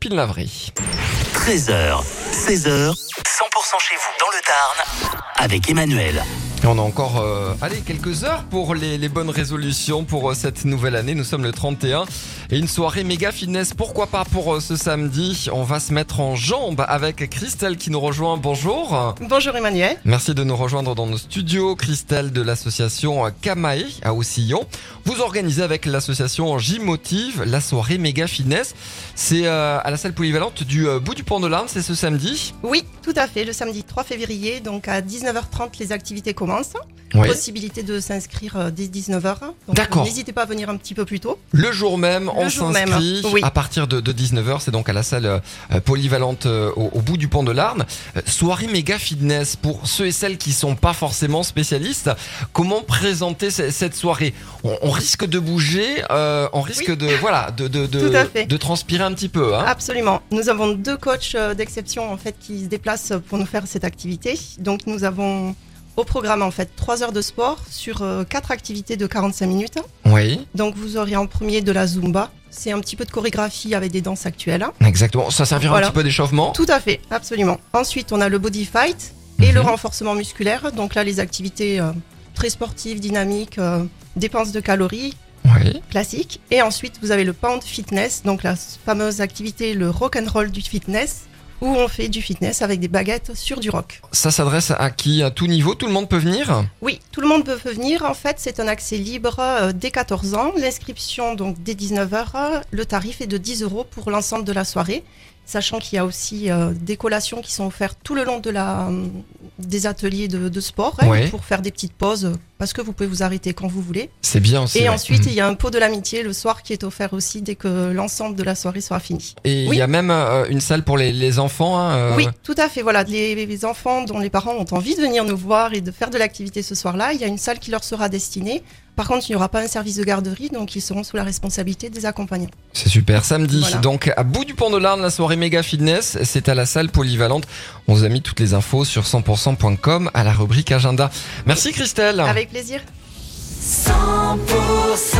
Philippine Lavry. 13h, 16h, 100% chez vous dans le Tarn avec Emmanuel. On a encore euh, allez, quelques heures pour les, les bonnes résolutions pour euh, cette nouvelle année. Nous sommes le 31 et une soirée méga fitness. Pourquoi pas pour euh, ce samedi? On va se mettre en jambes avec Christelle qui nous rejoint. Bonjour. Bonjour Emmanuel. Merci de nous rejoindre dans nos studios. Christelle de l'association Kamae à Oussillon. Vous organisez avec l'association J-Motive la soirée méga fitness. C'est à la salle polyvalente du bout du pont de l'Arne. C'est ce samedi? Oui, tout à fait, le samedi 3 février, donc à 19h30 les activités commencent. Possibilité de s'inscrire euh, dès 19h. Donc D'accord. N'hésitez pas à venir un petit peu plus tôt. Le jour même, on jour même, s'inscrit oui. à partir de, de 19h. C'est donc à la salle euh, polyvalente euh, au, au bout du pont de l'Arne. Soirée méga fitness pour ceux et celles qui sont pas forcément spécialistes. Comment présenter ce- cette soirée? On, on risque de bouger, euh, on risque Oui. de voilà de de, de, transpirer un petit peu. Hein. Absolument. Nous avons deux coachs d'exception en fait qui se déplacent pour nous faire cette activité. Donc nous avons au programme en fait 3 heures de sport sur euh, quatre activités de 45 minutes. Oui, Donc vous aurez en premier de la zumba. C'est un petit peu de chorégraphie avec des danses actuelles. exactement. Ça servira Voilà. un petit peu d'échauffement. Tout à fait, absolument. Ensuite, on a le body fight et Mhm. le renforcement musculaire. Donc là, les activités euh, très sportives, dynamiques, euh, dépenses de calories Oui. classiques. Et ensuite, vous avez le pound fitness, donc la fameuse activité, le rock and roll du fitness, où on fait du fitness avec des baguettes sur du rock. Ça s'adresse à qui? À tout niveau? Tout le monde peut venir? Oui, tout le monde peut venir. En fait, c'est un accès libre euh, dès 14 ans. L'inscription, donc dès 19h, le tarif est de 10 euros pour l'ensemble de la soirée. Sachant qu'il y a aussi euh, des collations qui sont offertes tout le long de la, euh, des ateliers de, de sport hein, Ouais. pour faire des petites pauses parce que vous pouvez vous arrêter quand vous voulez. C'est bien aussi. Et ensuite, Mhm. il y a un pot de l'amitié le soir qui est offert aussi dès que l'ensemble de la soirée sera fini. Et il Oui. y a même euh, une salle pour les, les enfants. hein, euh, Oui, tout à fait. Voilà, les, les enfants dont les parents ont envie de venir nous voir et de faire de l'activité ce soir-là, il y a une salle qui leur sera destinée. Par contre, il n'y aura pas un service de garderie, donc ils seront sous la responsabilité des accompagnants. C'est super. Samedi, Voilà. donc à bout du pont de l'Arne, la soirée méga fitness, c'est à la salle polyvalente. On vous a mis toutes les infos sur 100%.com à la rubrique agenda. Merci Christelle. Avec plaisir. 100%